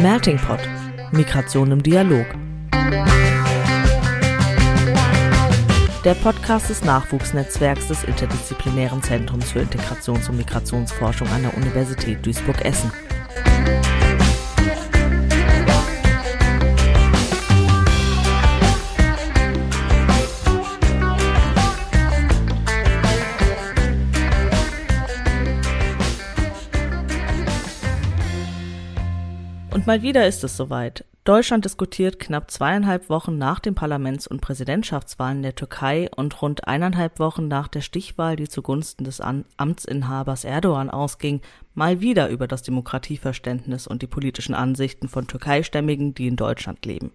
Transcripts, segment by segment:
Melting Pot. Migration im Dialog. Der Podcast des Nachwuchsnetzwerks des Interdisziplinären Zentrums für Integrations- und Migrationsforschung an der Universität Duisburg-Essen. Mal wieder ist es soweit. Deutschland diskutiert knapp zweieinhalb Wochen nach den Parlaments- und Präsidentschaftswahlen der Türkei und rund eineinhalb Wochen nach der Stichwahl, die zugunsten des Amtsinhabers Erdogan ausging, mal wieder über das Demokratieverständnis und die politischen Ansichten von Türkeistämmigen, die in Deutschland leben.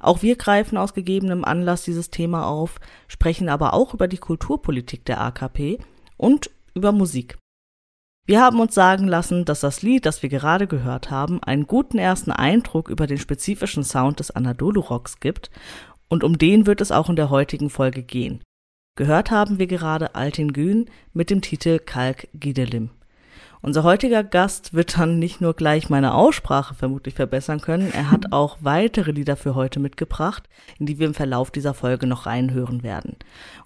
Auch wir greifen aus gegebenem Anlass dieses Thema auf, sprechen aber auch über die Kulturpolitik der AKP und über Musik. Wir haben uns sagen lassen, dass das Lied, das wir gerade gehört haben, einen guten ersten Eindruck über den spezifischen Sound des Anadolu-Rocks gibt und um den wird es auch in der heutigen Folge gehen. Gehört haben wir gerade Altin Gün mit dem Titel Kalk Gidelim. Unser heutiger Gast wird dann nicht nur gleich meine Aussprache vermutlich verbessern können, er hat auch weitere Lieder für heute mitgebracht, in die wir im Verlauf dieser Folge noch reinhören werden.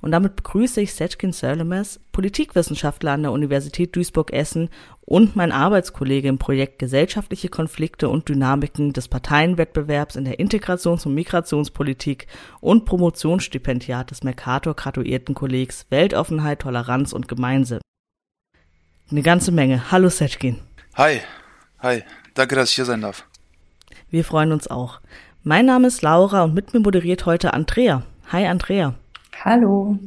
Und damit begrüße ich Setkin Sörlemes, Politikwissenschaftler an der Universität Duisburg-Essen und mein Arbeitskollege im Projekt Gesellschaftliche Konflikte und Dynamiken des Parteienwettbewerbs in der Integrations- und Migrationspolitik und Promotionsstipendiat des Mercator-Graduiertenkollegs Weltoffenheit, Toleranz und Gemeinsinn. Eine ganze Menge. Hallo Setkin. Hi. Hi. Danke, dass ich hier sein darf. Wir freuen uns auch. Mein Name ist Laura und mit mir moderiert heute Andrea. Hi Andrea. Hallo.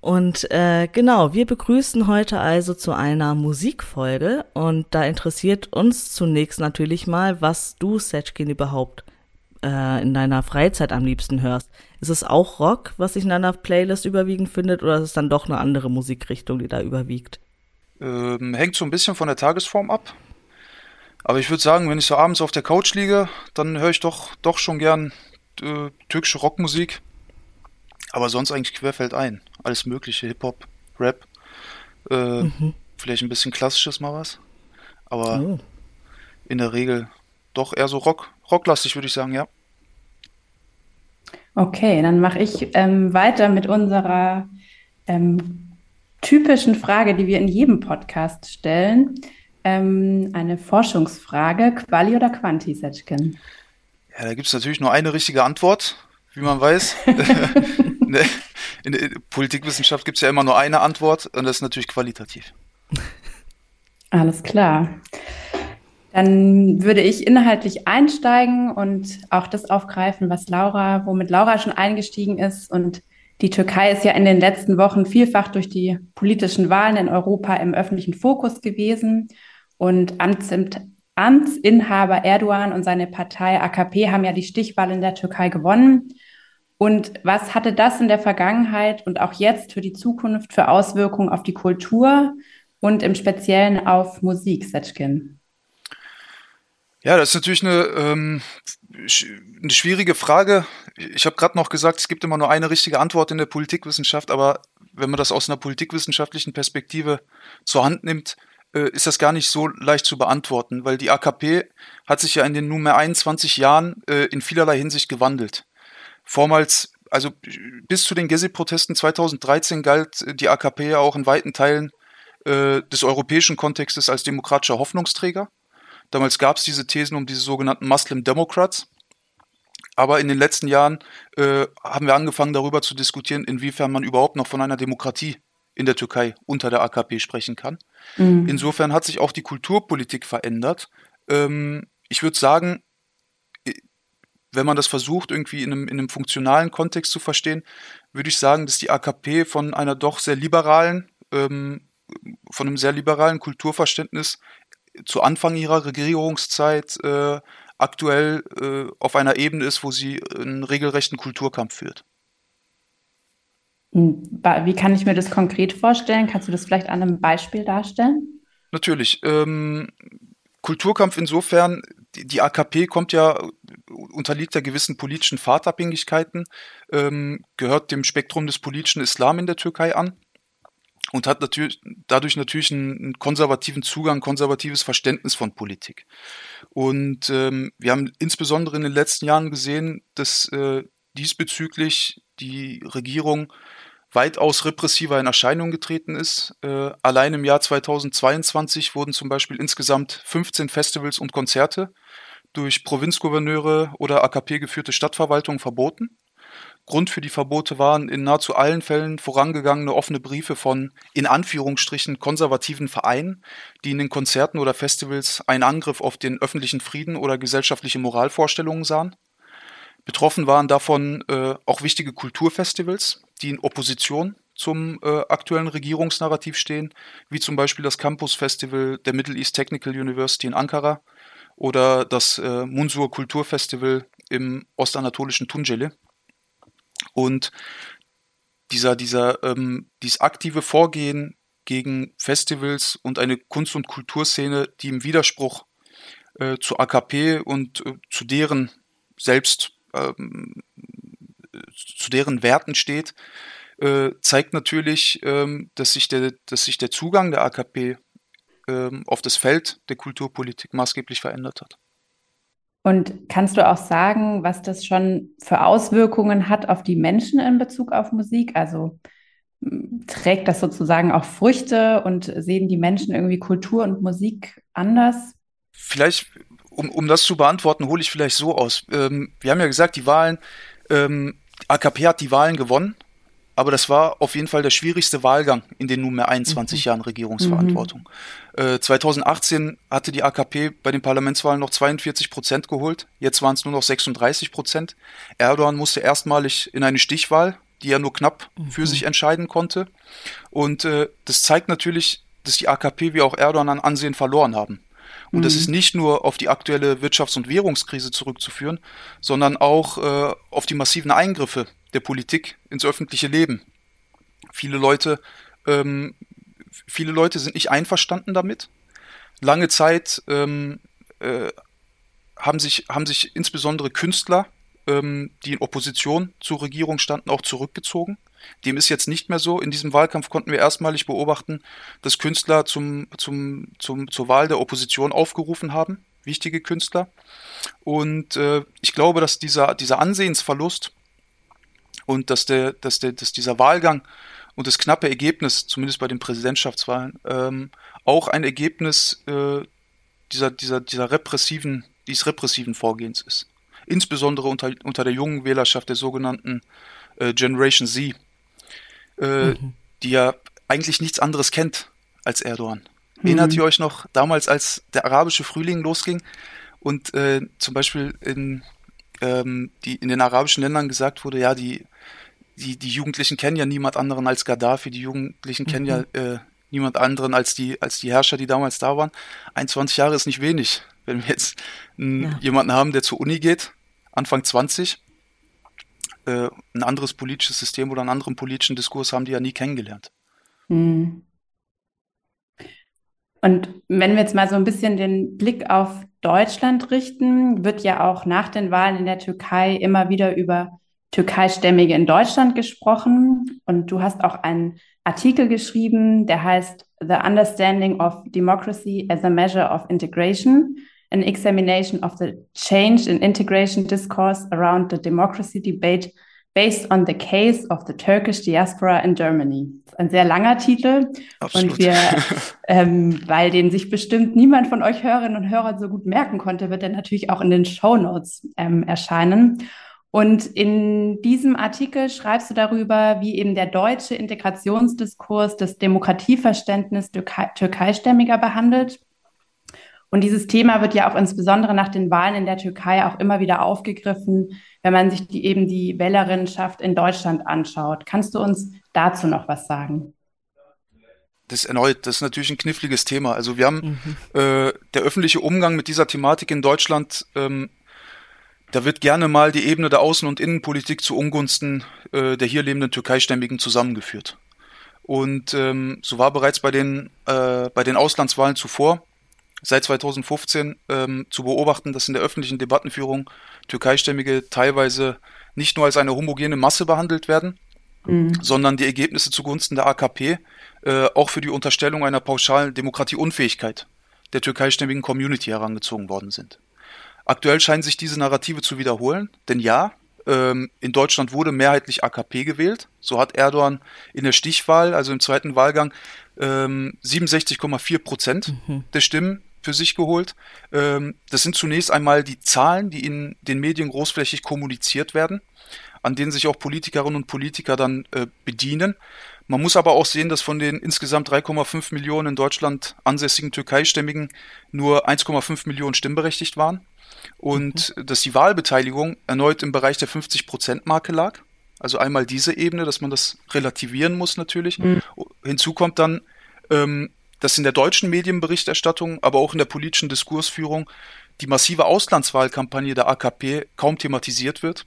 Und äh, genau, wir begrüßen heute also zu einer Musikfolge und da interessiert uns zunächst natürlich mal, was du, Setkin, überhaupt äh, in deiner Freizeit am liebsten hörst. Ist es auch Rock, was sich in deiner Playlist überwiegend findet, oder ist es dann doch eine andere Musikrichtung, die da überwiegt? Ähm, hängt so ein bisschen von der Tagesform ab. Aber ich würde sagen, wenn ich so abends auf der Couch liege, dann höre ich doch, doch schon gern äh, türkische Rockmusik. Aber sonst eigentlich querfeld ein. Alles mögliche, Hip-Hop, Rap, äh, mhm. vielleicht ein bisschen klassisches mal was. Aber oh. in der Regel doch eher so Rock, rocklastig, würde ich sagen, ja. Okay, dann mache ich ähm, weiter mit unserer ähm, typischen Frage, die wir in jedem Podcast stellen. Ähm, eine Forschungsfrage, Quali oder Quanti, Setschken? Ja, da gibt es natürlich nur eine richtige Antwort, wie man weiß. in der Politikwissenschaft gibt es ja immer nur eine Antwort und das ist natürlich qualitativ. Alles klar. Dann würde ich inhaltlich einsteigen und auch das aufgreifen, was Laura, womit Laura schon eingestiegen ist. Und die Türkei ist ja in den letzten Wochen vielfach durch die politischen Wahlen in Europa im öffentlichen Fokus gewesen. Und Amtsinhaber Erdogan und seine Partei AKP haben ja die Stichwahl in der Türkei gewonnen. Und was hatte das in der Vergangenheit und auch jetzt für die Zukunft für Auswirkungen auf die Kultur und im Speziellen auf Musik, Setschkin? Ja, das ist natürlich eine, ähm, eine schwierige Frage. Ich habe gerade noch gesagt, es gibt immer nur eine richtige Antwort in der Politikwissenschaft, aber wenn man das aus einer politikwissenschaftlichen Perspektive zur Hand nimmt, äh, ist das gar nicht so leicht zu beantworten, weil die AKP hat sich ja in den nunmehr 21 Jahren äh, in vielerlei Hinsicht gewandelt. Vormals, also bis zu den Gezi-Protesten 2013 galt die AKP ja auch in weiten Teilen äh, des europäischen Kontextes als demokratischer Hoffnungsträger. Damals gab es diese Thesen um diese sogenannten Muslim Democrats. Aber in den letzten Jahren äh, haben wir angefangen darüber zu diskutieren, inwiefern man überhaupt noch von einer Demokratie in der Türkei unter der AKP sprechen kann. Mhm. Insofern hat sich auch die Kulturpolitik verändert. Ähm, ich würde sagen, wenn man das versucht, irgendwie in einem, in einem funktionalen Kontext zu verstehen, würde ich sagen, dass die AKP von einer doch sehr liberalen, ähm, von einem sehr liberalen Kulturverständnis zu Anfang ihrer Regierungszeit äh, aktuell äh, auf einer Ebene ist, wo sie einen regelrechten Kulturkampf führt. Hm, wie kann ich mir das konkret vorstellen? Kannst du das vielleicht an einem Beispiel darstellen? Natürlich. Ähm, Kulturkampf insofern, die, die, AKP kommt ja, unterliegt ja gewissen politischen Fahrtabhängigkeiten, ähm, gehört dem Spektrum des politischen Islam in der Türkei an und hat natürlich dadurch natürlich einen, konservativen Zugang, konservatives Verständnis von Politik. Und ähm, wir haben insbesondere in den letzten Jahren gesehen, dass äh, diesbezüglich die Regierung weitaus repressiver in Erscheinung getreten ist. Äh, allein im Jahr 2022 wurden zum Beispiel insgesamt 15 Festivals und Konzerte durch Provinzgouverneure oder AKP geführte Stadtverwaltungen verboten. Grund für die Verbote waren in nahezu allen Fällen vorangegangene offene Briefe von in Anführungsstrichen konservativen Vereinen, die in den Konzerten oder Festivals einen Angriff auf den öffentlichen Frieden oder gesellschaftliche Moralvorstellungen sahen. Betroffen waren davon äh, auch wichtige Kulturfestivals, die in Opposition zum äh, aktuellen Regierungsnarrativ stehen, wie zum Beispiel das Campus Festival der Middle East Technical University in Ankara oder das äh, Munsur Kulturfestival im ostanatolischen Tunceli. Und dieser, dieser, ähm, dieses aktive Vorgehen gegen Festivals und eine Kunst- und Kulturszene, die im Widerspruch äh, zur AKP und äh, zu deren selbst ähm, zu deren Werten steht, äh, zeigt natürlich, ähm, dass, sich der, dass sich der Zugang der AKP ähm, auf das Feld der Kulturpolitik maßgeblich verändert hat. Und kannst du auch sagen, was das schon für Auswirkungen hat auf die Menschen in Bezug auf Musik? Also trägt das sozusagen auch Früchte und sehen die Menschen irgendwie Kultur und Musik anders? Vielleicht, um, um das zu beantworten, hole ich vielleicht so aus. Ähm, wir haben ja gesagt, die Wahlen, ähm, AKP hat die Wahlen gewonnen aber das war auf jeden Fall der schwierigste Wahlgang in den nunmehr 21 mhm. Jahren Regierungsverantwortung. Mhm. Äh, 2018 hatte die AKP bei den Parlamentswahlen noch 42 Prozent geholt, jetzt waren es nur noch 36 Prozent. Erdogan musste erstmalig in eine Stichwahl, die er nur knapp mhm. für sich entscheiden konnte. Und äh, das zeigt natürlich, dass die AKP wie auch Erdogan an Ansehen verloren haben. Und mhm. das ist nicht nur auf die aktuelle Wirtschafts- und Währungskrise zurückzuführen, sondern auch äh, auf die massiven Eingriffe der Politik ins öffentliche Leben. Viele Leute, ähm, viele Leute sind nicht einverstanden damit. Lange Zeit ähm, äh, haben sich, haben sich insbesondere Künstler, ähm, die in Opposition zur Regierung standen, auch zurückgezogen. Dem ist jetzt nicht mehr so. In diesem Wahlkampf konnten wir erstmalig beobachten, dass Künstler zum, zum, zum, zur Wahl der Opposition aufgerufen haben, wichtige Künstler. Und äh, ich glaube, dass dieser, dieser Ansehensverlust und dass der, dass der, dass dieser Wahlgang und das knappe Ergebnis, zumindest bei den Präsidentschaftswahlen, ähm, auch ein Ergebnis äh, dieser, dieser, dieser repressiven, dieses repressiven Vorgehens ist. Insbesondere unter, unter der jungen Wählerschaft der sogenannten äh, Generation Z, äh, mhm. die ja eigentlich nichts anderes kennt als Erdogan. Mhm. Erinnert ihr euch noch damals, als der arabische Frühling losging und äh, zum Beispiel in, ähm, die, in den arabischen Ländern gesagt wurde, ja, die, die, die Jugendlichen kennen ja niemand anderen als Gaddafi, die Jugendlichen mhm. kennen ja mhm. äh, niemand anderen als die, als die Herrscher, die damals da waren. 21 Jahre ist nicht wenig. Wenn wir jetzt ja. jemanden haben, der zur Uni geht, Anfang 20, äh, ein anderes politisches System oder einen anderen politischen Diskurs haben die ja nie kennengelernt. Mhm. Und wenn wir jetzt mal so ein bisschen den Blick auf Deutschland richten, wird ja auch nach den Wahlen in der Türkei immer wieder über Türkeistämmige in Deutschland gesprochen. Und du hast auch einen Artikel geschrieben, der heißt The Understanding of Democracy as a Measure of Integration, an examination of the change in integration discourse around the democracy debate based on the case of the Turkish diaspora in Germany. Ein sehr langer Titel. Absolut. Und wir, ähm, weil den sich bestimmt niemand von euch Hörerinnen und Hörern so gut merken konnte, wird er natürlich auch in den Show Notes ähm, erscheinen. Und in diesem Artikel schreibst du darüber, wie eben der deutsche Integrationsdiskurs das Demokratieverständnis Türkei türkeistämmiger behandelt. Und dieses Thema wird ja auch insbesondere nach den Wahlen in der Türkei auch immer wieder aufgegriffen, wenn man sich die, eben die Wählerinnenschaft in Deutschland anschaut. Kannst du uns dazu noch was sagen? Das erneut, das ist natürlich ein kniffliges Thema. Also wir haben mhm. äh, der öffentliche Umgang mit dieser Thematik in Deutschland ähm, da wird gerne mal die Ebene der Außen- und Innenpolitik zu Ungunsten äh, der hier lebenden Türkeistämmigen zusammengeführt. Und ähm, so war bereits bei den, äh, bei den Auslandswahlen zuvor, seit 2015, ähm, zu beobachten, dass in der öffentlichen Debattenführung Türkeistämmige teilweise nicht nur als eine homogene Masse behandelt werden, mhm. sondern die Ergebnisse zugunsten der AKP äh, auch für die Unterstellung einer pauschalen Demokratieunfähigkeit der türkeistämmigen Community herangezogen worden sind. Aktuell scheinen sich diese Narrative zu wiederholen, denn ja, ähm, in Deutschland wurde mehrheitlich AKP gewählt. So hat Erdogan in der Stichwahl, also im zweiten Wahlgang, ähm, 67,4 Prozent mhm. der Stimmen für sich geholt. Ähm, das sind zunächst einmal die Zahlen, die in den Medien großflächig kommuniziert werden, an denen sich auch Politikerinnen und Politiker dann äh, bedienen. Man muss aber auch sehen, dass von den insgesamt 3,5 Millionen in Deutschland ansässigen Türkeistämmigen nur 1,5 Millionen stimmberechtigt waren und mhm. dass die Wahlbeteiligung erneut im Bereich der 50-Prozent-Marke lag. Also einmal diese Ebene, dass man das relativieren muss natürlich. Mhm. Hinzu kommt dann, ähm, dass in der deutschen Medienberichterstattung, aber auch in der politischen Diskursführung die massive Auslandswahlkampagne der AKP kaum thematisiert wird.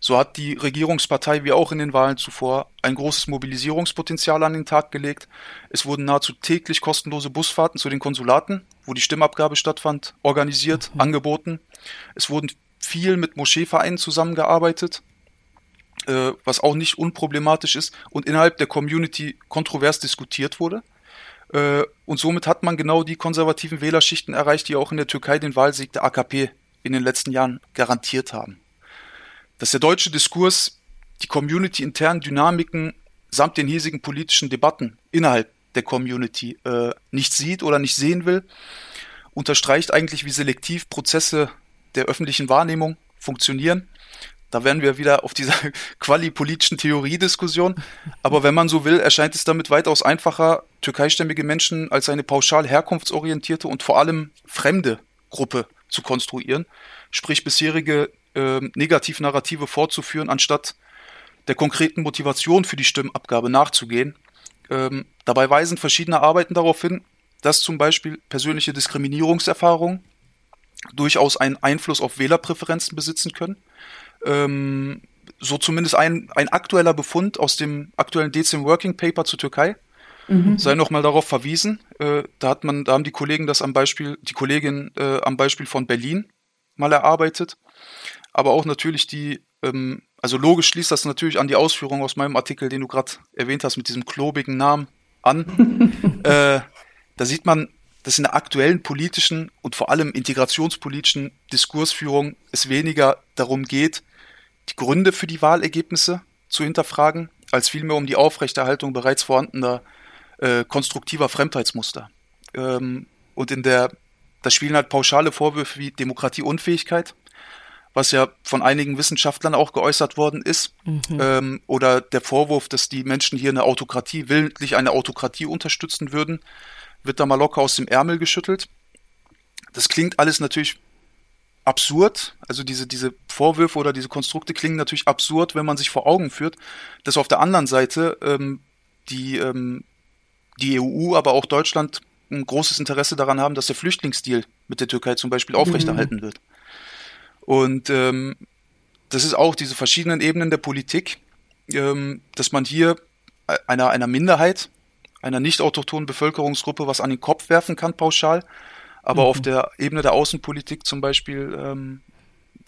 So hat die Regierungspartei wie auch in den Wahlen zuvor ein großes Mobilisierungspotenzial an den Tag gelegt. Es wurden nahezu täglich kostenlose Busfahrten zu den Konsulaten, wo die Stimmabgabe stattfand, organisiert, mhm. angeboten. Es wurden viel mit Moscheevereinen zusammengearbeitet, äh, was auch nicht unproblematisch ist und innerhalb der Community kontrovers diskutiert wurde. Äh, und somit hat man genau die konservativen Wählerschichten erreicht, die auch in der Türkei den Wahlsieg der AKP in den letzten Jahren garantiert haben dass der deutsche Diskurs die community-internen Dynamiken samt den hiesigen politischen Debatten innerhalb der Community äh, nicht sieht oder nicht sehen will, unterstreicht eigentlich, wie selektiv Prozesse der öffentlichen Wahrnehmung funktionieren. Da wären wir wieder auf dieser quali-politischen Theoriediskussion. Aber wenn man so will, erscheint es damit weitaus einfacher, türkeistämmige Menschen als eine pauschal herkunftsorientierte und vor allem fremde Gruppe zu konstruieren. Sprich, bisherige äh, Negativnarrative fortzuführen, anstatt der konkreten Motivation für die Stimmabgabe nachzugehen. Ähm, dabei weisen verschiedene Arbeiten darauf hin, dass zum Beispiel persönliche Diskriminierungserfahrungen durchaus einen Einfluss auf Wählerpräferenzen besitzen können. Ähm, so zumindest ein, ein aktueller Befund aus dem aktuellen DCM Working Paper zur Türkei. Mhm. Sei nochmal darauf verwiesen. Äh, da hat man, da haben die Kollegen das am Beispiel, die Kollegin äh, am Beispiel von Berlin mal erarbeitet aber auch natürlich die, ähm, also logisch schließt das natürlich an die Ausführung aus meinem Artikel, den du gerade erwähnt hast, mit diesem klobigen Namen an. äh, da sieht man, dass in der aktuellen politischen und vor allem integrationspolitischen Diskursführung es weniger darum geht, die Gründe für die Wahlergebnisse zu hinterfragen, als vielmehr um die Aufrechterhaltung bereits vorhandener äh, konstruktiver Fremdheitsmuster. Ähm, und in der, da spielen halt pauschale Vorwürfe wie Demokratieunfähigkeit, was ja von einigen Wissenschaftlern auch geäußert worden ist, mhm. ähm, oder der Vorwurf, dass die Menschen hier eine Autokratie, willentlich eine Autokratie unterstützen würden, wird da mal locker aus dem Ärmel geschüttelt. Das klingt alles natürlich absurd, also diese, diese Vorwürfe oder diese Konstrukte klingen natürlich absurd, wenn man sich vor Augen führt, dass auf der anderen Seite ähm, die, ähm, die EU, aber auch Deutschland ein großes Interesse daran haben, dass der Flüchtlingsdeal mit der Türkei zum Beispiel aufrechterhalten mhm. wird. Und ähm, das ist auch diese verschiedenen Ebenen der Politik, ähm, dass man hier einer, einer Minderheit, einer nicht autochthonen Bevölkerungsgruppe was an den Kopf werfen kann, pauschal, aber mhm. auf der Ebene der Außenpolitik zum Beispiel ähm,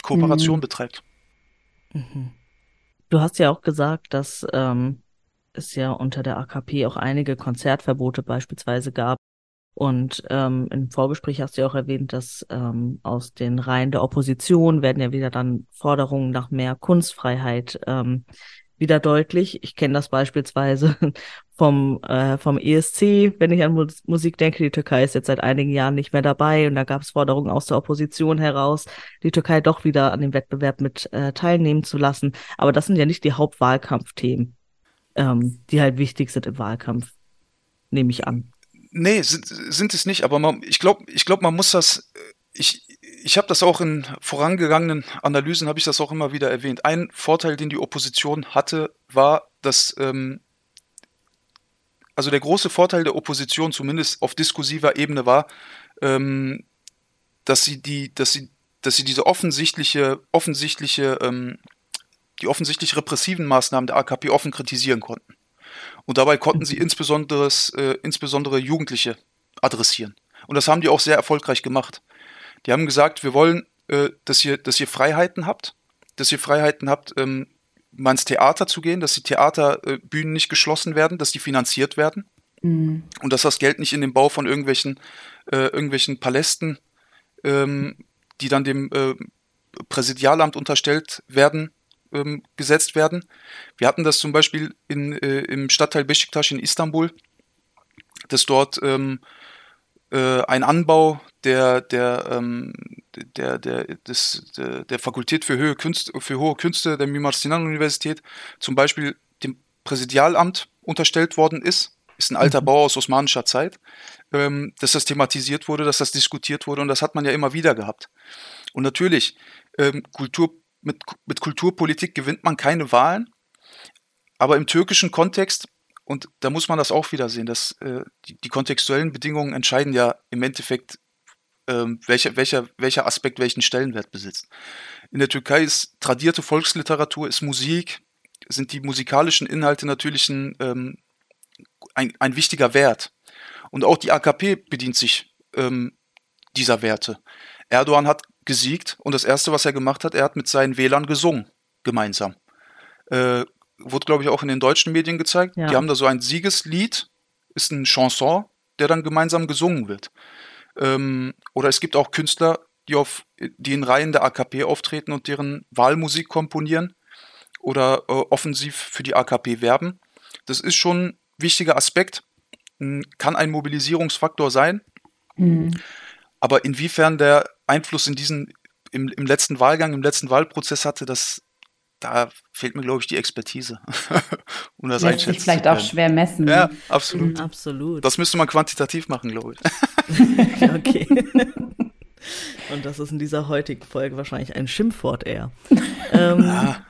Kooperation mhm. betreibt. Mhm. Du hast ja auch gesagt, dass ähm, es ja unter der AKP auch einige Konzertverbote beispielsweise gab. Und ähm, im Vorgespräch hast du ja auch erwähnt, dass ähm, aus den Reihen der Opposition werden ja wieder dann Forderungen nach mehr Kunstfreiheit ähm, wieder deutlich. Ich kenne das beispielsweise vom, äh, vom ESC, wenn ich an Mus Musik denke. Die Türkei ist jetzt seit einigen Jahren nicht mehr dabei und da gab es Forderungen aus der Opposition heraus, die Türkei doch wieder an dem Wettbewerb mit äh, teilnehmen zu lassen. Aber das sind ja nicht die Hauptwahlkampfthemen, ähm, die halt wichtig sind im Wahlkampf, nehme ich an. Nee, sind, sind es nicht, aber man, ich glaube, ich glaub, man muss das, ich, ich habe das auch in vorangegangenen Analysen, habe ich das auch immer wieder erwähnt. Ein Vorteil, den die Opposition hatte, war, dass, ähm, also der große Vorteil der Opposition, zumindest auf diskursiver Ebene, war, ähm, dass sie die, dass sie, dass sie diese offensichtliche, offensichtliche, ähm, die offensichtlich repressiven Maßnahmen der AKP offen kritisieren konnten. Und dabei konnten sie insbesondere, äh, insbesondere Jugendliche adressieren. Und das haben die auch sehr erfolgreich gemacht. Die haben gesagt, wir wollen, äh, dass, ihr, dass ihr Freiheiten habt, dass ihr Freiheiten habt, ähm, mal ins Theater zu gehen, dass die Theaterbühnen nicht geschlossen werden, dass die finanziert werden mhm. und dass das Geld nicht in den Bau von irgendwelchen, äh, irgendwelchen Palästen, ähm, die dann dem äh, Präsidialamt unterstellt werden, ähm, gesetzt werden. Wir hatten das zum Beispiel in, äh, im Stadtteil Beşiktaş in Istanbul, dass dort ähm, äh, ein Anbau der, der, ähm, der, der, des, der, der Fakultät für, Höhe Künste, für hohe Künste der Mimar Sinan Universität zum Beispiel dem Präsidialamt unterstellt worden ist. Ist ein alter mhm. Bau aus osmanischer Zeit, ähm, dass das thematisiert wurde, dass das diskutiert wurde und das hat man ja immer wieder gehabt. Und natürlich, ähm, Kultur, mit, mit Kulturpolitik gewinnt man keine Wahlen, aber im türkischen Kontext und da muss man das auch wieder sehen, dass äh, die, die, kontextuellen Bedingungen entscheiden ja im Endeffekt, ähm, welcher, welcher, welcher Aspekt welchen Stellenwert besitzt. In der Türkei ist tradierte Volksliteratur, ist Musik, sind die musikalischen Inhalte natürlich ein, ähm, ein, ein wichtiger Wert. Und auch die AKP bedient sich ähm, dieser Werte. Erdogan hat gesiegt und das Erste, was er gemacht hat, er hat mit seinen Wählern gesungen, gemeinsam. Äh, wurde, glaube ich, auch in den deutschen Medien gezeigt. Ja. Die haben da so ein Siegeslied, ist ein Chanson, der dann gemeinsam gesungen wird. Ähm, oder es gibt auch Künstler, die, auf, die in Reihen der AKP auftreten und deren Wahlmusik komponieren oder äh, offensiv für die AKP werben. Das ist schon ein wichtiger Aspekt, kann ein Mobilisierungsfaktor sein. Mhm. Aber inwiefern der Einfluss in diesen, im, im letzten Wahlgang, im letzten Wahlprozess hatte, das da fehlt mir, glaube ich, die Expertise, um das Lässt sich vielleicht auch schwer messen. Ja, absolut. Mhm. Absolut. Das müsste man quantitativ machen, glaube ich. okay. Und das ist in dieser heutigen Folge wahrscheinlich ein Schimpfwort eher. ähm, ja.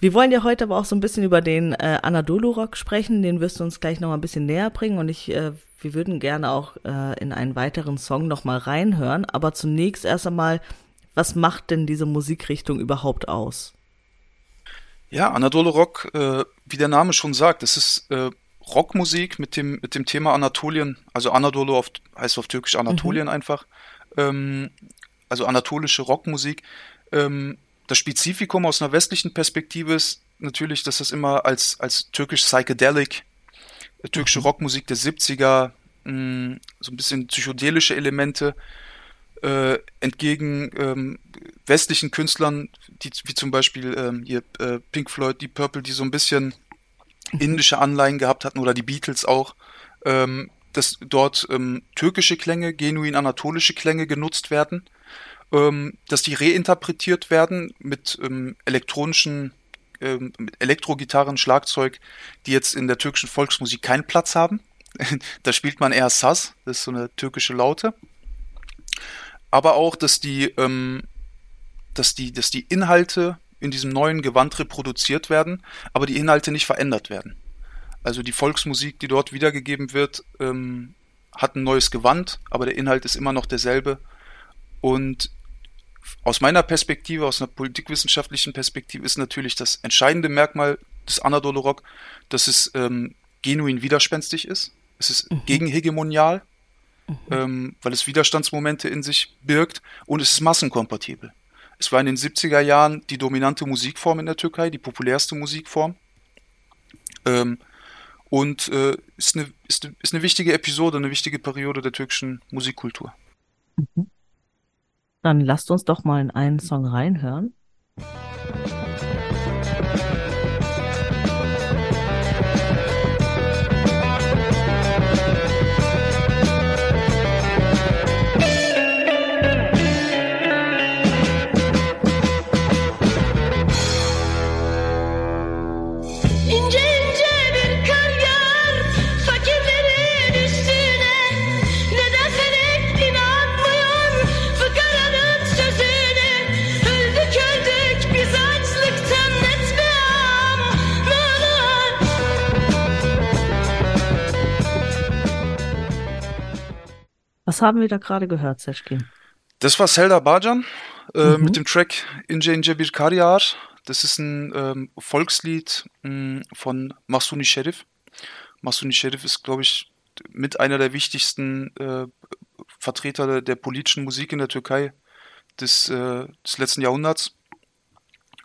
Wir wollen ja heute aber auch so ein bisschen über den äh, Anadolu-Rock sprechen. Den wirst du uns gleich noch mal ein bisschen näher bringen. Und ich, äh, wir würden gerne auch äh, in einen weiteren Song noch mal reinhören. Aber zunächst erst einmal, was macht denn diese Musikrichtung überhaupt aus? Ja, Anadolu Rock, äh, wie der Name schon sagt, es ist äh, Rockmusik mit dem, mit dem Thema Anatolien, also Anadolu auf, heißt auf Türkisch Anatolien mhm. einfach, ähm, also anatolische Rockmusik. Ähm, das Spezifikum aus einer westlichen Perspektive ist natürlich, dass das immer als, als türkisch Psychedelic, äh, türkische mhm. Rockmusik der 70er, mh, mm, so ein bisschen psychedelische Elemente, äh, entgegen ähm, westlichen Künstlern, die, wie zum Beispiel ähm, hier äh, Pink Floyd, Deep Purple, die so ein bisschen mhm. indische Anleihen gehabt hatten oder die Beatles auch, ähm, dass dort ähm, türkische Klänge, genuin anatolische Klänge genutzt werden, ähm, dass die reinterpretiert werden mit ähm, elektronischen, ähm, mit Elektrogitarren, Schlagzeug, die jetzt in der türkischen Volksmusik keinen Platz haben. da spielt man eher Saz, das ist so eine türkische Laute aber auch, dass die, ähm, dass die, dass die Inhalte in diesem neuen Gewand reproduziert werden, aber die Inhalte nicht verändert werden. Also die Volksmusik, die dort wiedergegeben wird, ähm, hat ein neues Gewand, aber der Inhalt ist immer noch derselbe. Und aus meiner Perspektive, aus einer politikwissenschaftlichen Perspektive, ist natürlich das entscheidende Merkmal des Anadolu Rock, dass es ähm, genuin widerspenstig ist. Es ist mhm. gegenhegemonial mhm. ähm, weil es Widerstandsmomente in sich birgt und es ist massenkompatibel. Es war in den 70er Jahren die dominante Musikform in der Türkei, die populärste Musikform. Ähm, und äh, ist, eine, ist, eine, ist eine wichtige Episode, eine wichtige Periode der türkischen Musikkultur. Mhm. Dann lasst uns doch mal in einen Song reinhören. Was haben wir da gerade gehört, Seschkin? Das war Selda Bajan äh, mhm. mit dem Track Ince Ince Bir Karyar. Das ist ein ähm, Volkslied mh, mm, von Masuni Sherif. Masuni Sherif ist, glaube ich, mit einer der wichtigsten äh, Vertreter der, der, politischen Musik in der Türkei des, äh, des letzten Jahrhunderts.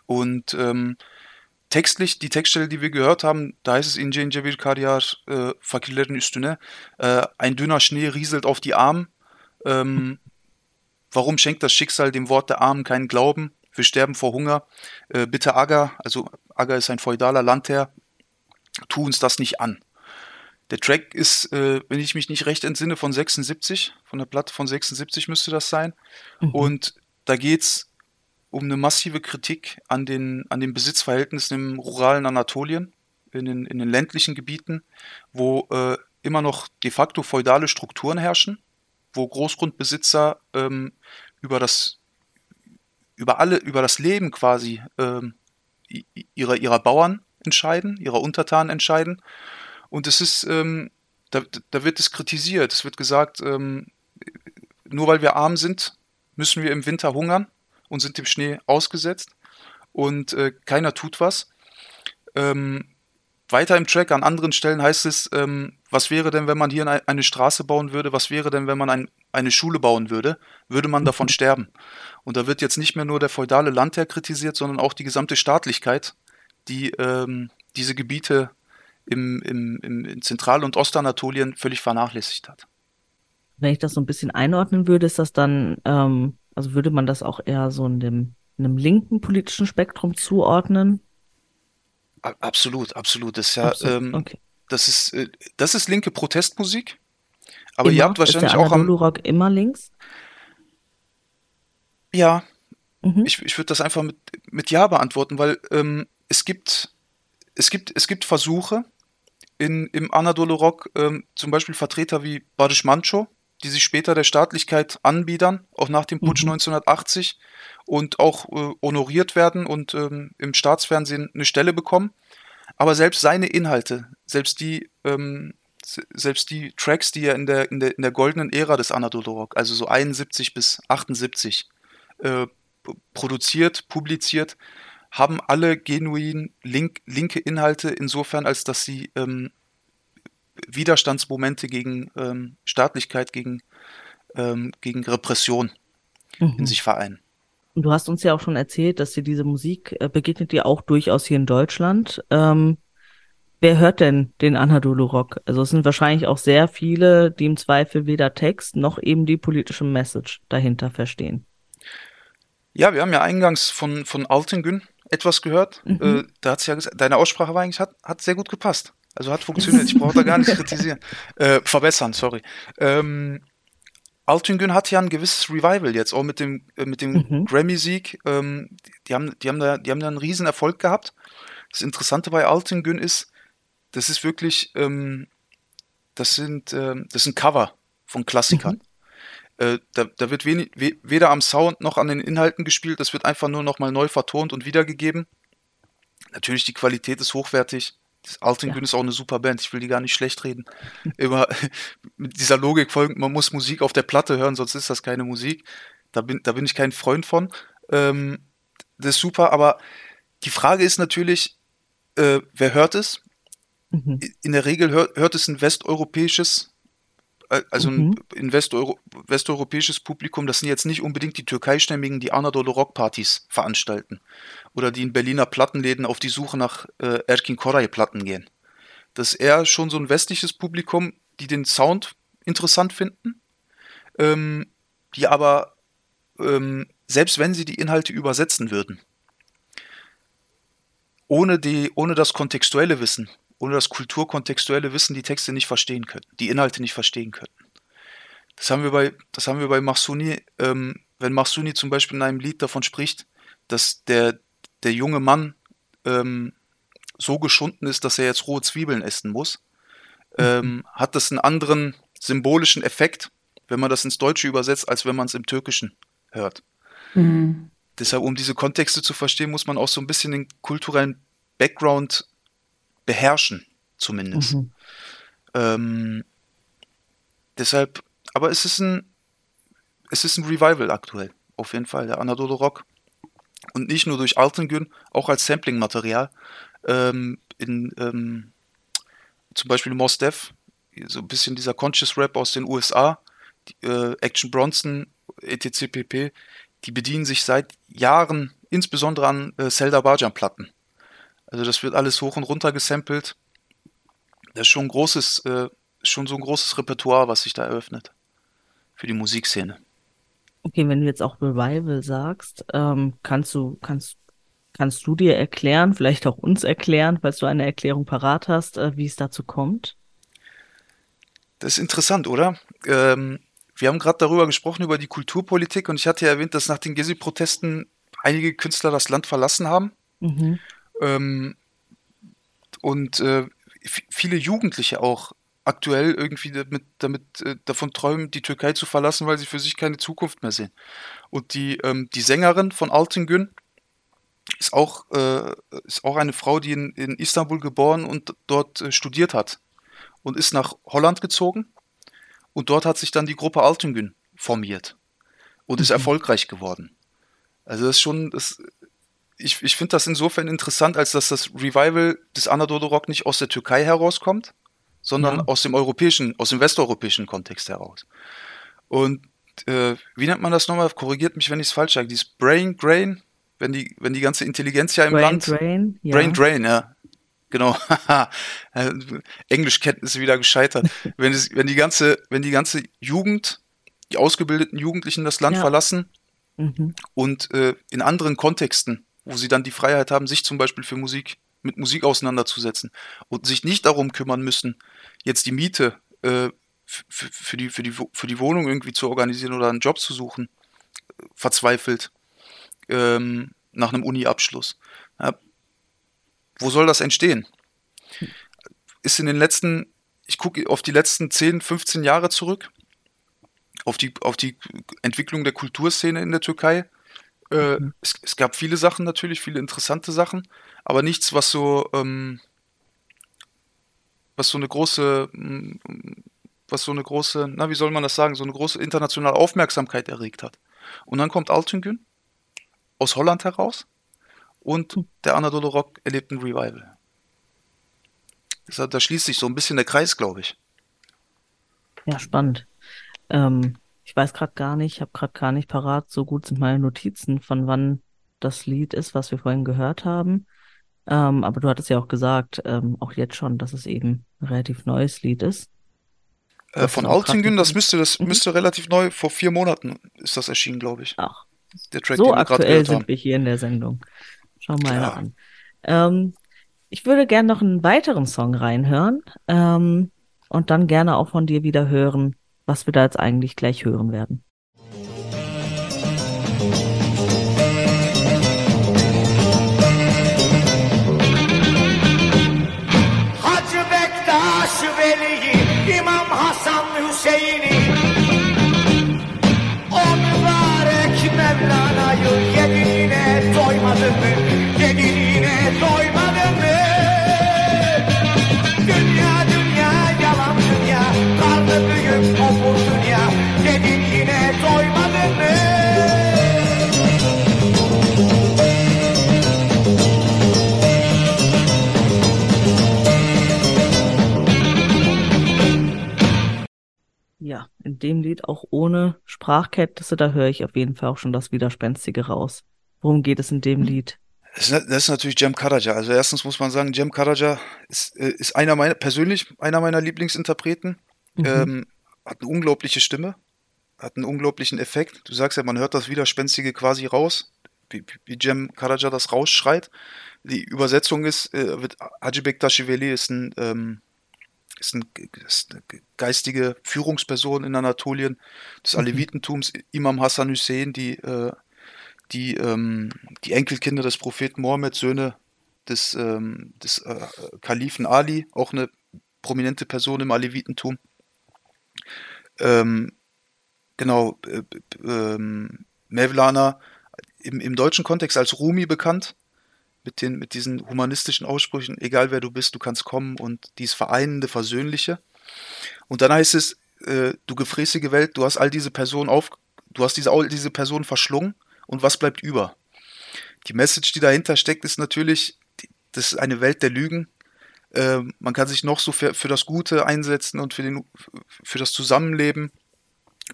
Und ähm, textlich, die Textstelle, die wir gehört haben, da heißt es ince ince bir kar yağar e, fakirlerin üstüne. Äh, ein dünner Schnee rieselt auf die Armen. Ähm, warum schenkt das Schicksal dem Wort der Armen keinen Glauben? Wir sterben vor Hunger. Äh, bitte Aga, also Aga ist ein feudaler Landherr, tu uns das nicht an. Der Track ist, äh, wenn ich mich nicht recht entsinne, von 76, von der Platte von 76 müsste das sein. Mhm. Und da geht's um eine massive Kritik an den, an den Besitzverhältnissen im ruralen Anatolien, in den, in den ländlichen Gebieten, wo äh, immer noch de facto feudale Strukturen herrschen, wo Großgrundbesitzer ähm, über das über alle über das Leben quasi ähm, ihrer ihrer Bauern entscheiden, ihrer Untertanen entscheiden. Und es ist ähm, da, da wird es kritisiert. Es wird gesagt, ähm, nur weil wir arm sind, müssen wir im Winter hungern und sind dem Schnee ausgesetzt und äh, keiner tut was. Ähm, weiter im Track an anderen Stellen heißt es, ähm, was wäre denn, wenn man hier eine, Straße bauen würde? Was wäre denn, wenn man ein, eine Schule bauen würde? Würde man davon sterben? Und da wird jetzt nicht mehr nur der feudale Landherr kritisiert, sondern auch die gesamte Staatlichkeit, die ähm, diese Gebiete im, im, im, in Zentral- und Ostanatolien völlig vernachlässigt hat. Wenn ich das so ein bisschen einordnen würde, ist das dann ähm, also würde man das auch eher so in dem, in einem linken politischen Spektrum zuordnen? Absolut, absolut. Das ist ja, absolut. Ähm, okay. das ist, äh, das ist linke Protestmusik. Aber immer? ihr habt wahrscheinlich ist der auch am Rock immer links. Ja, mhm. ich, ich würde das einfach mit, mit Ja beantworten, weil ähm, es gibt, es gibt, es gibt Versuche in, im Anadolu Rock, ähm, zum Beispiel Vertreter wie Badisch Mancho, die sich später der Staatlichkeit anbiedern, auch nach dem Putsch mhm. 1980 und auch äh, honoriert werden und ähm, im Staatsfernsehen eine Stelle bekommen. Aber selbst seine Inhalte, selbst die, ähm, selbst die Tracks, die er in der, in der, in der goldenen Ära des Anadolu Rock, also so 71 bis 78, äh, produziert, publiziert, haben alle genuin link, linke Inhalte insofern, als dass sie ähm, Widerstandsmomente gegen ähm, Staatlichkeit, gegen, ähm, gegen Repression mhm. in sich vereinen. Und du hast uns ja auch schon erzählt, dass dir diese Musik äh, begegnet dir auch durchaus hier in Deutschland. Ähm, wer hört denn den Anadolu Rock? Also es sind wahrscheinlich auch sehr viele, die im Zweifel weder Text noch eben die politische Message dahinter verstehen. Ja, wir haben ja eingangs von, von Altengün etwas gehört. Mhm. Äh, da hat ja gesagt, deine Aussprache war eigentlich, hat, hat sehr gut gepasst. Also hat funktioniert. Ich brauche da gar nicht kritisieren. Äh, verbessern, sorry. Ähm, Altingen hat ja ein gewisses Revival jetzt, auch mit dem, äh, mit dem mhm. Grammy-Sieg. Ähm, die, haben, die, haben da, die haben da einen riesen Erfolg gehabt. Das Interessante bei Altingen ist, das ist wirklich, ähm, das sind, ähm, das sind Cover von Klassikern. Mhm. Äh, da, da wird wenig, we, weder am Sound noch an den Inhalten gespielt, das wird einfach nur nochmal neu vertont und wiedergegeben. Natürlich, die Qualität ist hochwertig. Altingün ja. ist auch eine super Band, ich will die gar nicht schlecht reden. Immer mit dieser Logik folgend, man muss Musik auf der Platte hören, sonst ist das keine Musik. Da bin, da bin ich kein Freund von. Ähm, das ist super, aber die Frage ist natürlich, äh, wer hört es? Mhm. In der Regel hört, hört es ein westeuropäisches also mhm. ein Westeuro westeuropäisches Publikum, das sind jetzt nicht unbedingt die Türkeistämmigen, die Anadolu Rockpartys veranstalten oder die in Berliner Plattenläden auf die Suche nach äh, Erkin Koray Platten gehen. Das ist eher schon so ein westliches Publikum, die den Sound interessant finden, ähm, die aber ähm, selbst wenn sie die Inhalte übersetzen würden, ohne, die, ohne das kontextuelle Wissen, ohne das kulturkontextuelle Wissen die Texte nicht verstehen könnten, die Inhalte nicht verstehen könnten. Das haben wir bei, das haben wir bei Mahsuni, ähm, wenn Mahsuni zum Beispiel in einem Lied davon spricht, dass der, der junge Mann ähm, so geschunden ist, dass er jetzt rohe Zwiebeln essen muss, ähm, mhm. hat das einen anderen symbolischen Effekt, wenn man das ins Deutsche übersetzt, als wenn man es im Türkischen hört. Mhm. Deshalb, um diese Kontexte zu verstehen, muss man auch so ein bisschen den kulturellen Background beherrschen, zumindest. Mhm. Ähm, deshalb, aber es ist ein, es ist ein Revival aktuell, auf jeden Fall, der Anadolu Rock. Und nicht nur durch Altengün, auch als Sampling-Material. Ähm, in, ähm, zum Beispiel Mos Def, so ein bisschen dieser Conscious Rap aus den USA, die, äh, Action Bronson, etc. pp. Die bedienen sich seit Jahren insbesondere an äh, Zelda Barjan Platten. Also das wird alles hoch und runter gesampelt. Das ist schon ein großes, äh, schon so ein großes Repertoire, was sich da eröffnet für die Musikszene. Okay, wenn du jetzt auch Revival sagst, ähm, kannst du, kannst, kannst du dir erklären, vielleicht auch uns erklären, falls du eine Erklärung parat hast, äh, wie es dazu kommt? Das ist interessant, oder? Ähm, wir haben gerade darüber gesprochen, über die Kulturpolitik und ich hatte ja erwähnt, dass nach den Gezi-Protesten einige Künstler das Land verlassen haben. Mhm. Ähm, und äh, viele Jugendliche auch aktuell irgendwie damit, damit äh, davon träumen, die Türkei zu verlassen, weil sie für sich keine Zukunft mehr sehen. Und die, ähm, die Sängerin von Altingün ist auch, äh, ist auch eine Frau, die in, in Istanbul geboren und dort äh, studiert hat und ist nach Holland gezogen. Und dort hat sich dann die Gruppe Altingün formiert und ist mhm. erfolgreich geworden. Also das ist schon, das, ich, ich finde das insofern interessant, als dass das Revival des Anadolu Rock nicht aus der Türkei herauskommt, sondern ja. aus dem europäischen, aus dem westeuropäischen Kontext heraus. Und äh, wie nennt man das nochmal? Korrigiert mich, wenn ich es falsch sage. Dieses Brain Drain, wenn die, wenn die ganze Intelligenz ja im Brain Land. Drain, ja. Brain Drain, ja. Genau. Äh, Englischkenntnisse wieder gescheitert. wenn, es, wenn die ganze, wenn die ganze Jugend, die ausgebildeten Jugendlichen das Land ja. verlassen mhm. und äh, in anderen Kontexten, wo sie dann die Freiheit haben, sich zum Beispiel für Musik mit Musik auseinanderzusetzen und sich nicht darum kümmern müssen, jetzt die Miete äh, für, die, für, die, für die Wohnung irgendwie zu organisieren oder einen Job zu suchen, verzweifelt ähm, nach einem Uni-Abschluss. Ja, wo soll das entstehen? Ist in den letzten, ich gucke auf die letzten 10, 15 Jahre zurück, auf die, auf die Entwicklung der Kulturszene in der Türkei. Äh, mhm. es, es, gab viele Sachen natürlich, viele interessante Sachen, aber nichts, was so, ähm, was so eine große, mm, was so eine große, na, wie soll man das sagen, so eine große internationale Aufmerksamkeit erregt hat. Und dann kommt Altüngün aus Holland heraus und hm. der Anadolu Rock erlebt ein Revival. Da schließt sich so ein bisschen der Kreis, glaube ich. Ja, spannend. Ähm, ich weiß gerade gar nicht, ich habe gerade gar nicht parat, so gut sind meine Notizen, von wann das Lied ist, was wir vorhin gehört haben. Ähm, aber du hattest ja auch gesagt, ähm, auch jetzt schon, dass es eben ein relativ neues Lied ist. Äh, von Altingen, das müsste, das mhm. müsste relativ neu, vor vier Monaten ist das erschienen, glaube ich. Ach, der Track, so aktuell sind haben. wir hier in der Sendung. Schau mal ja. an. Ähm, ich würde gerne noch einen weiteren Song reinhören ähm, und dann gerne auch von dir wieder hören, was wir da jetzt eigentlich gleich hören werden. ja, in dem Lied auch ohne Sprachkenntnisse, da höre ich auf jeden Fall auch schon das Widerspenstige raus. Worum geht es in dem hm. Lied? Das ist natürlich Jem Karaja. Also erstens muss man sagen, Jem Karaja ist, äh, ist einer meiner, persönlich einer meiner Lieblingsinterpreten. Mhm. Ähm, hat eine unglaubliche Stimme, hat einen unglaublichen Effekt. Du sagst ja, man hört das Widerspenstige quasi raus, wie, wie Jem Karaja das rausschreit. Die Übersetzung ist, äh, wird Hajibek Tashiveli ist ein ähm, ist, ein, ist eine geistige Führungsperson in Anatolien des mhm. Alevitentums, Imam Hassan Hussein, die, äh, die, ähm, die Enkelkinder des Propheten Mohammed, Söhne des, ähm, des äh, Kalifen Ali, auch eine prominente Person im Alevitentum. Ähm, genau, äh, Mevlana im, im deutschen Kontext als Rumi bekannt, mit, den, mit diesen humanistischen Aussprüchen, egal wer du bist, du kannst kommen und dies Vereinende, Versöhnliche. Und dann heißt es, äh, du gefräßige Welt, du hast all diese Personen auf, du hast diese, all diese Personen verschlungen und was bleibt über? Die Message, die dahinter steckt, ist natürlich, das ist eine Welt der Lügen. Äh, man kann sich noch so für, für das Gute einsetzen und für, den, für das Zusammenleben.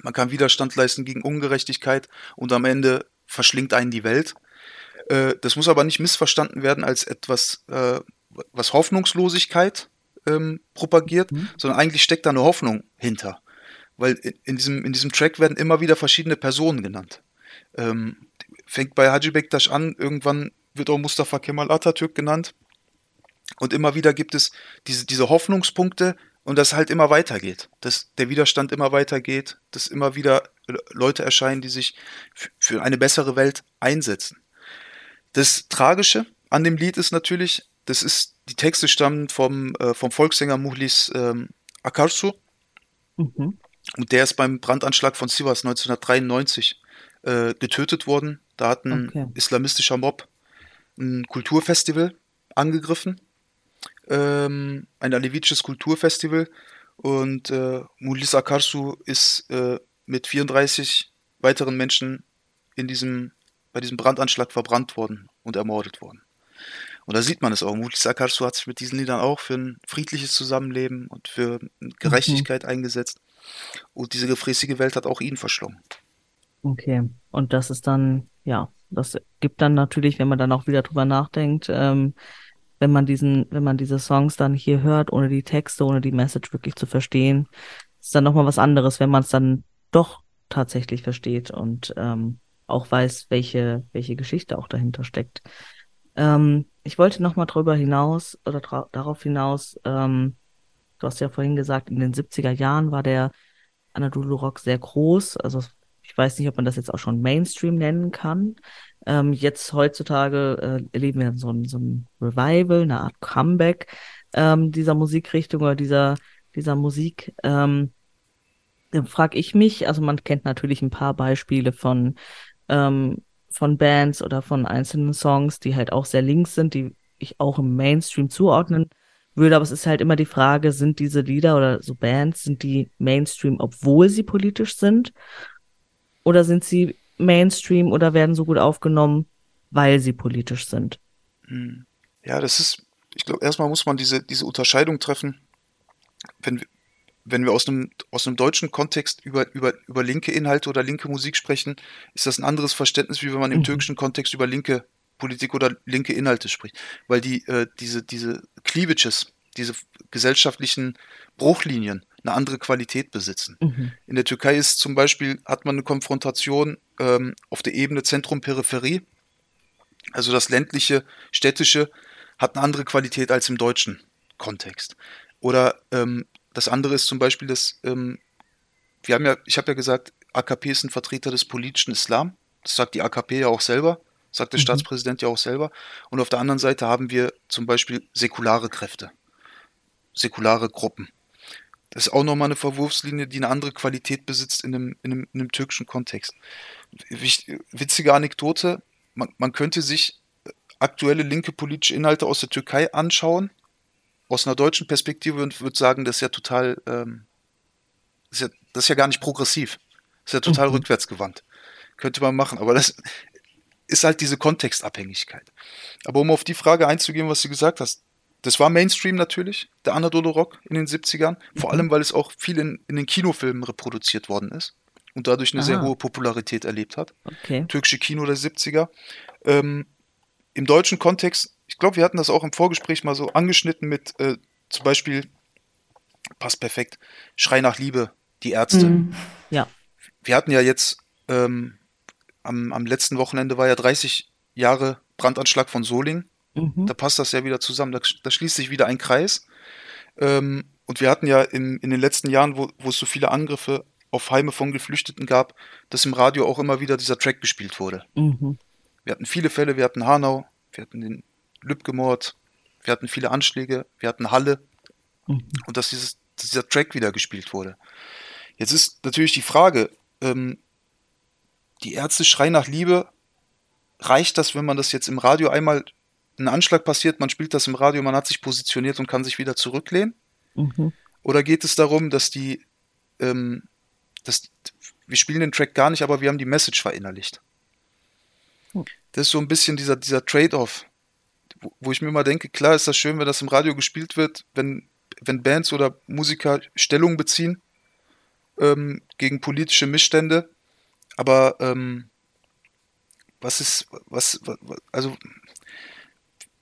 Man kann Widerstand leisten gegen Ungerechtigkeit und am Ende verschlingt einen die Welt. Äh, das muss aber nicht missverstanden werden als etwas, äh, was Hoffnungslosigkeit ähm, propagiert, mhm. sondern eigentlich steckt da eine Hoffnung hinter. Weil in, in, diesem, in diesem Track werden immer wieder verschiedene Personen genannt. Ähm, fängt bei Haji Bektaş an, irgendwann wird auch Mustafa Kemal Atatürk genannt. Und immer wieder gibt es diese, diese Hoffnungspunkte und das halt immer weitergeht. Dass der Widerstand immer weitergeht, dass immer wieder Leute erscheinen, die sich für eine bessere Welt einsetzen. Das Tragische an dem Lied ist natürlich, das ist, die Texte stammen vom, äh, vom Volkssänger Muhlis ähm, Akarsu. Mhm. Und der ist beim Brandanschlag von Sivas 1993 äh, getötet worden. Da hat ein okay. islamistischer Mob ein Kulturfestival angegriffen. Ähm, ein alevitisches Kulturfestival. Und äh, Mulis Akarsu ist äh, mit 34 weiteren Menschen in diesem, bei diesem Brandanschlag verbrannt worden und ermordet worden. Und da sieht man es auch. Mulis Akarsu hat sich mit diesen Liedern auch für ein friedliches Zusammenleben und für Gerechtigkeit mhm. eingesetzt. Und diese gefräßige Welt hat auch ihn verschlungen. Okay. Und das ist dann, ja, das gibt dann natürlich, wenn man dann auch wieder drüber nachdenkt, ähm, wenn man diesen, wenn man diese Songs dann hier hört, ohne die Texte, ohne die Message wirklich zu verstehen, ist dann nochmal was anderes, wenn man es dann doch tatsächlich versteht und ähm, auch weiß, welche, welche Geschichte auch dahinter steckt. Ähm, ich wollte nochmal drüber hinaus oder darauf hinaus, ähm, du hast ja vorhin gesagt, in den 70er Jahren war der Anadolu Rock sehr groß. Also ich weiß nicht, ob man das jetzt auch schon Mainstream nennen kann. Ähm, jetzt heutzutage äh, erleben wir so ein, so ein Revival, eine Art Comeback ähm, dieser Musikrichtung oder dieser, dieser Musik. Ähm, frage ich mich, also man kennt natürlich ein paar Beispiele von, ähm, von Bands oder von einzelnen Songs, die halt auch sehr links sind, die ich auch im Mainstream zuordnen würde, aber es ist halt immer die Frage, sind diese Lieder oder so Bands, sind die Mainstream, obwohl sie politisch sind? Oder sind sie Mainstream oder werden so gut aufgenommen, weil sie politisch sind? Hm. Ja, das ist, ich glaube, erstmal muss man diese, diese Unterscheidung treffen, wenn, wenn wir aus einem, aus einem deutschen Kontext über, über, über linke Inhalte oder linke Musik sprechen, ist das ein anderes Verständnis, wie wenn man im mhm. türkischen Kontext über linke Politik oder linke Inhalte spricht. Weil die, äh, diese, diese Cleavages, diese gesellschaftlichen Bruchlinien eine andere Qualität besitzen. Mhm. In der Türkei ist zum Beispiel, hat man eine Konfrontation ähm, auf der Ebene Zentrum-Peripherie. Also das ländliche, städtische hat eine andere Qualität als im deutschen Kontext. Oder ähm, das andere ist zum Beispiel, dass ähm, wir haben ja, ich habe ja gesagt, AKP ist ein Vertreter des politischen Islam. Das sagt die AKP ja auch selber, sagt der mhm. Staatspräsident ja auch selber. Und auf der anderen Seite haben wir zum Beispiel säkulare Kräfte, säkulare Gruppen. Das ist auch nochmal eine Verwurfslinie, die eine andere Qualität besitzt in einem, in einem, in einem türkischen Kontext. Witzige Anekdote, man, man könnte sich aktuelle linke politische Inhalte aus der Türkei anschauen aus einer deutschen Perspektive und würde sagen, das ist ja total, ähm, das, ist ja, das ist ja gar nicht progressiv. Das ist ja total mhm. rückwärtsgewandt. Könnte man machen, aber das ist halt diese Kontextabhängigkeit. Aber um auf die Frage einzugehen, was du gesagt hast, das war Mainstream natürlich, der Anadolu Rock in den 70ern, vor mhm. allem weil es auch viel in, in den Kinofilmen reproduziert worden ist und dadurch eine Aha. sehr hohe Popularität erlebt hat. Okay. Türkische Kino der 70er. Ähm, Im deutschen Kontext ich glaube, wir hatten das auch im Vorgespräch mal so angeschnitten mit äh, zum Beispiel, passt perfekt, Schrei nach Liebe, die Ärzte. Mhm. Ja. Wir hatten ja jetzt ähm, am, am letzten Wochenende war ja 30 Jahre Brandanschlag von Soling. Mhm. Da passt das ja wieder zusammen. Da, da schließt sich wieder ein Kreis. Ähm, und wir hatten ja in, in den letzten Jahren, wo, wo es so viele Angriffe auf Heime von Geflüchteten gab, dass im Radio auch immer wieder dieser Track gespielt wurde. Mhm. Wir hatten viele Fälle, wir hatten Hanau, wir hatten den Lübgemord, wir hatten viele Anschläge, wir hatten Halle mhm. und dass, dieses, dass dieser Track wieder gespielt wurde. Jetzt ist natürlich die Frage, ähm, die Ärzte schreien nach Liebe, reicht das, wenn man das jetzt im Radio einmal ein Anschlag passiert, man spielt das im Radio, man hat sich positioniert und kann sich wieder zurücklehnen? Mhm. Oder geht es darum, dass die, ähm, dass, wir spielen den Track gar nicht, aber wir haben die Message verinnerlicht? Hm. Das ist so ein bisschen dieser, dieser Trade-off, wo ich mir immer denke, klar ist das schön, wenn das im Radio gespielt wird, wenn, wenn Bands oder Musiker Stellung beziehen ähm, gegen politische Missstände, aber ähm, was ist, was, was also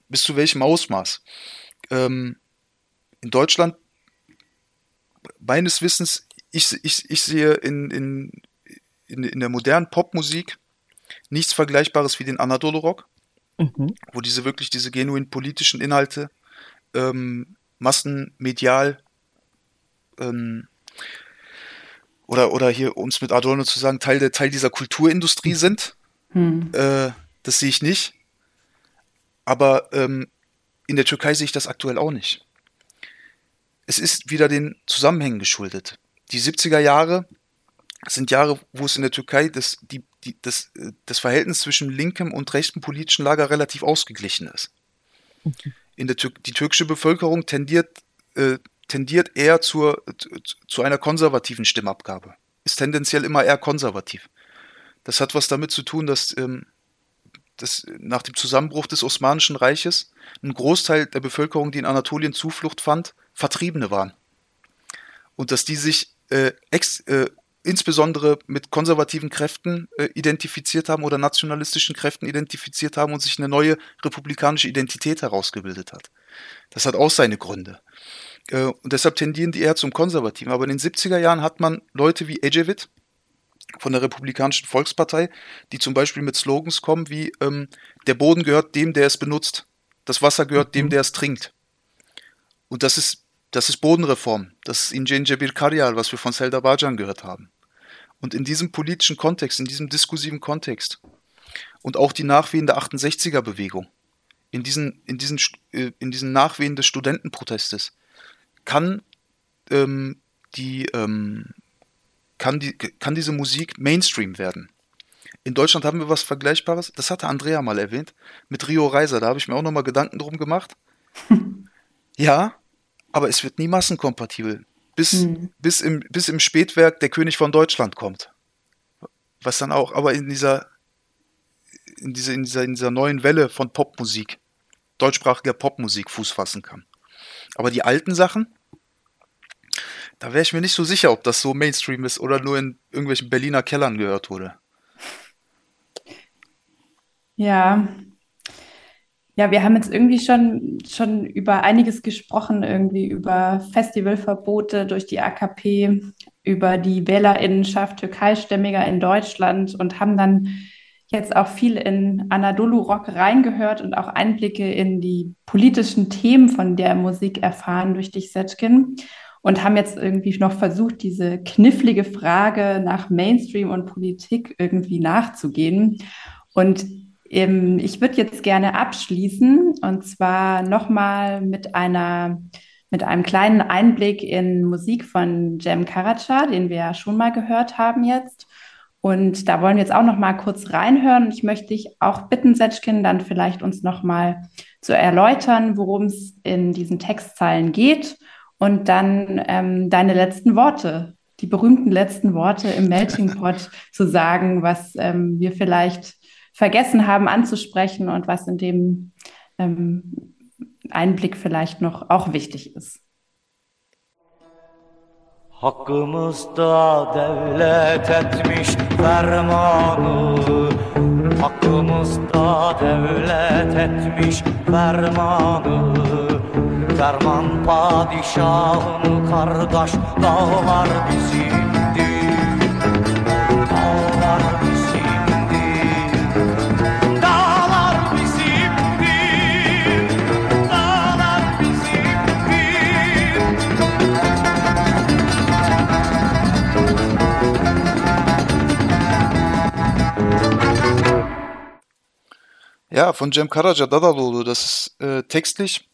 bis zu welchem Ausmaß? Ähm, in Deutschland, meines Wissens, ich, ich, ich sehe in, in, in, in der modernen Popmusik nichts Vergleichbares wie den Anadolu-Rock, mhm. wo diese wirklich diese genuin politischen Inhalte ähm, massenmedial ähm, oder, oder hier, um es mit Adorno zu sagen, Teil, der, Teil dieser Kulturindustrie sind. Mhm. Äh, das sehe ich nicht. Aber ähm, in der Türkei sehe ich das aktuell auch nicht. Es ist wieder den Zusammenhängen geschuldet. Die 70er Jahre sind Jahre, wo es in der Türkei das, die, die, das, äh, das Verhältnis zwischen linkem und rechtem politischen Lager relativ ausgeglichen ist. Okay. In der Tür die türkische Bevölkerung tendiert, äh, tendiert eher zur, zu einer konservativen Stimmabgabe. Ist tendenziell immer eher konservativ. Das hat was damit zu tun, dass, ähm, dass nach dem Zusammenbruch des Osmanischen Reiches ein Großteil der Bevölkerung, die in Anatolien Zuflucht fand, Vertriebene waren. Und dass die sich äh, ex, äh, insbesondere mit konservativen Kräften äh, identifiziert haben oder nationalistischen Kräften identifiziert haben und sich eine neue republikanische Identität herausgebildet hat. Das hat auch seine Gründe. Äh, und deshalb tendieren die eher zum Konservativen. Aber in den 70er Jahren hat man Leute wie Ejevit von der Republikanischen Volkspartei, die zum Beispiel mit Slogans kommen wie ähm, der Boden gehört dem, der es benutzt, das Wasser gehört dem, mhm. der es trinkt. Und das ist, das ist Bodenreform. Das ist Injen Jebir Karyal, was wir von Selda Bajan gehört haben. Und in diesem politischen Kontext, in diesem diskursiven Kontext. Und auch die Nachwehen der 68er-Bewegung, in diesen, in, diesen, äh, in diesen Nachwehen des Studentenprotestes, kann, ähm, die, ähm, kann, die, kann diese Musik Mainstream werden. In Deutschland haben wir was Vergleichbares, das hatte Andrea mal erwähnt, mit Rio Reiser, da habe ich mir auch nochmal Gedanken drum gemacht. ja, aber es wird nie massenkompatibel bis, mhm. bis, im, bis im Spätwerk der König von Deutschland kommt. Was dann auch, aber in dieser, in dieser, in dieser, in dieser neuen Welle von Popmusik, deutschsprachiger Popmusik Fuß fassen kann. Aber die alten Sachen, da wäre ich mir nicht so sicher, ob das so Mainstream ist oder nur in irgendwelchen Berliner Kellern gehört wurde. Ja, ja, wir haben jetzt irgendwie schon, schon über einiges gesprochen, irgendwie über Festivalverbote durch die AKP, über die Wählerinnenschaft Türkeistämmiger in Deutschland und haben dann jetzt auch viel in Anadolu Rock reingehört und auch Einblicke in die politischen Themen von der Musik erfahren durch dich, Setkin. Und haben jetzt irgendwie noch versucht, diese knifflige Frage nach Mainstream und Politik irgendwie nachzugehen. Und ich würde jetzt gerne abschließen und zwar nochmal mit einer mit einem kleinen Einblick in Musik von Jem Karaca, den wir ja schon mal gehört haben jetzt. Und da wollen wir jetzt auch noch mal kurz reinhören. Ich möchte dich auch bitten, Setschkin, dann vielleicht uns noch mal zu erläutern, worum es in diesen Textzeilen geht und dann ähm, deine letzten Worte, die berühmten letzten Worte im Melting Pot zu sagen, was ähm, wir vielleicht vergessen haben anzusprechen und was in dem ähm, Einblick vielleicht noch auch wichtig ist. Hakkımızda devlet etmiş fermanı Hakkımızda devlet etmiş fermanı Ferman padişahın kardeş dağlar bizimdir Ja, von Cem Karaca Dadaloğlu, das ist äh, textlich,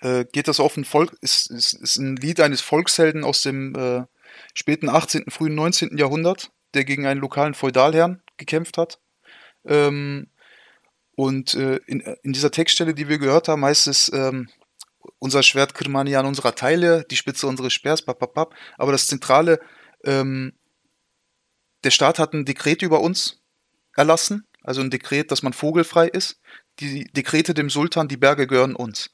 äh, geht das auf ein Volk, ist, ist, ist ein Lied eines Volkshelden aus dem äh, späten 18., frühen 19. Jahrhundert, der gegen einen lokalen Feudalherrn gekämpft hat. Ähm, und äh, in, in, dieser Textstelle, die wir gehört haben, heißt es, ähm, unser Schwert Kirmani an unserer Teile, die Spitze unseres Speers, papapap. Aber das Zentrale, ähm, der Staat hat ein Dekret über uns erlassen, also ein Dekret, dass man vogelfrei ist. Die Dekrete dem Sultan, die Berge gehören uns.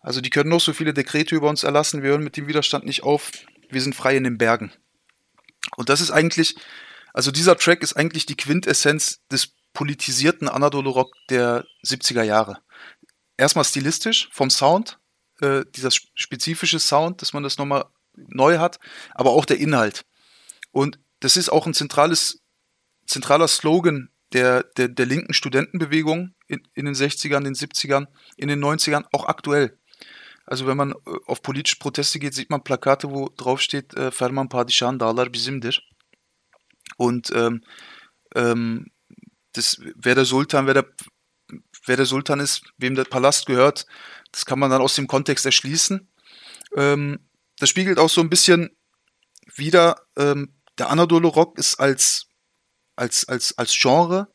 Also die können noch so viele Dekrete über uns erlassen, wir hören mit dem Widerstand nicht auf, wir sind frei in den Bergen. Und das ist eigentlich, also dieser Track ist eigentlich die Quintessenz des politisierten Anadolu-Rock der 70er Jahre. Erstmal stilistisch vom Sound, äh, dieser spezifische Sound, dass man das nochmal neu hat, aber auch der Inhalt. Und das ist auch ein zentrales, zentraler Slogan der, der, der linken Studentenbewegung in, in den 60ern, den 70ern, in den 90ern, auch aktuell. Also wenn man äh, auf politische Proteste geht, sieht man Plakate, wo drauf steht, äh, Ferman Padişah'ın dağlar bizimdir. Und ähm, ähm, das, wer der Sultan, wer der, wer der Sultan ist, wem der Palast gehört, das kann man dann aus dem Kontext erschließen. Ähm, das spiegelt auch so ein bisschen wieder, ähm, der Anadolu Rock ist als, als, als, als Genre,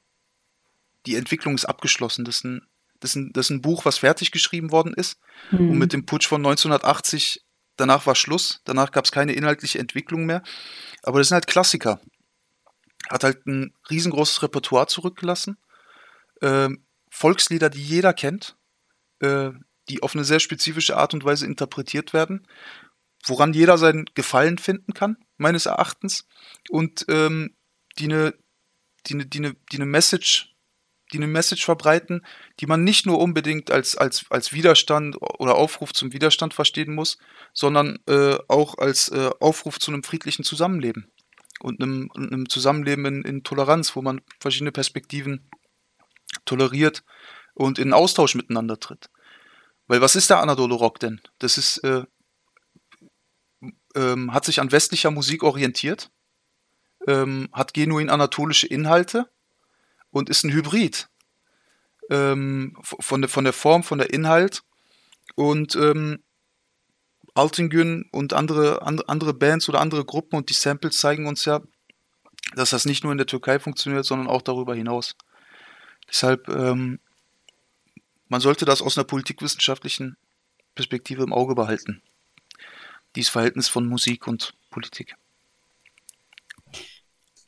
die Entwicklung ist abgeschlossen. Das ist ein, das ist ein, das ist ein Buch, was fertig geschrieben worden ist. Mhm. Und mit dem Putsch von 1980, danach war Schluss. Danach gab es keine inhaltliche Entwicklung mehr. Aber das sind halt Klassiker. Hat halt ein riesengroßes Repertoire zurückgelassen. Ähm, Volkslieder, die jeder kennt, äh, die auf eine sehr spezifische Art und Weise interpretiert werden, woran jeder seinen Gefallen finden kann, meines Erachtens, und ähm, die eine, die eine, die eine, die eine Message die eine Message verbreiten, die man nicht nur unbedingt als, als, als Widerstand oder Aufruf zum Widerstand verstehen muss, sondern äh, auch als äh, Aufruf zu einem friedlichen Zusammenleben und einem, einem Zusammenleben in, in, Toleranz, wo man verschiedene Perspektiven toleriert und in Austausch miteinander tritt. Weil was ist der Anadolu Rock denn? Das ist, äh, ähm, hat sich an westlicher Musik orientiert, ähm, hat genuin anatolische Inhalte und ist ein Hybrid. Ähm, von, der, von der Form, von der Inhalt. Und ähm, Altingün und andere, andere Bands oder andere Gruppen und die Samples zeigen uns ja, dass das nicht nur in der Türkei funktioniert, sondern auch darüber hinaus. Deshalb, ähm, man sollte das aus einer politikwissenschaftlichen Perspektive im Auge behalten. Dieses Verhältnis von Musik und Politik.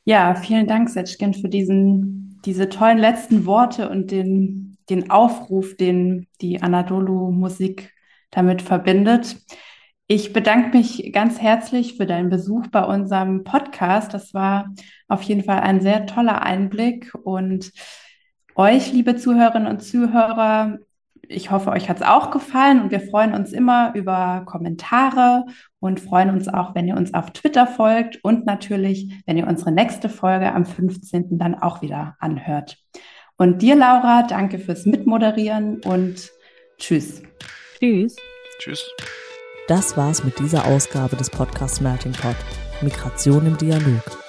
Ja, vielen Dank, Setschkin, für diesen, diese tollen letzten Worte und den, den Aufruf, den die Anadolu-Musik damit verbindet. Ich bedanke mich ganz herzlich für deinen Besuch bei unserem Podcast. Das war auf jeden Fall ein sehr toller Einblick und euch, liebe Zuhörerinnen und Zuhörer, ich hoffe, euch hat es auch gefallen und wir freuen uns immer über Kommentare und freuen uns auch, wenn ihr uns auf Twitter folgt und natürlich, wenn ihr unsere nächste Folge am 15. dann auch wieder anhört. Und dir, Laura, danke fürs Mitmoderieren und tschüss. Tschüss. Tschüss. Das war's mit dieser Ausgabe des Podcasts Melting Pot. Migration im Dialog.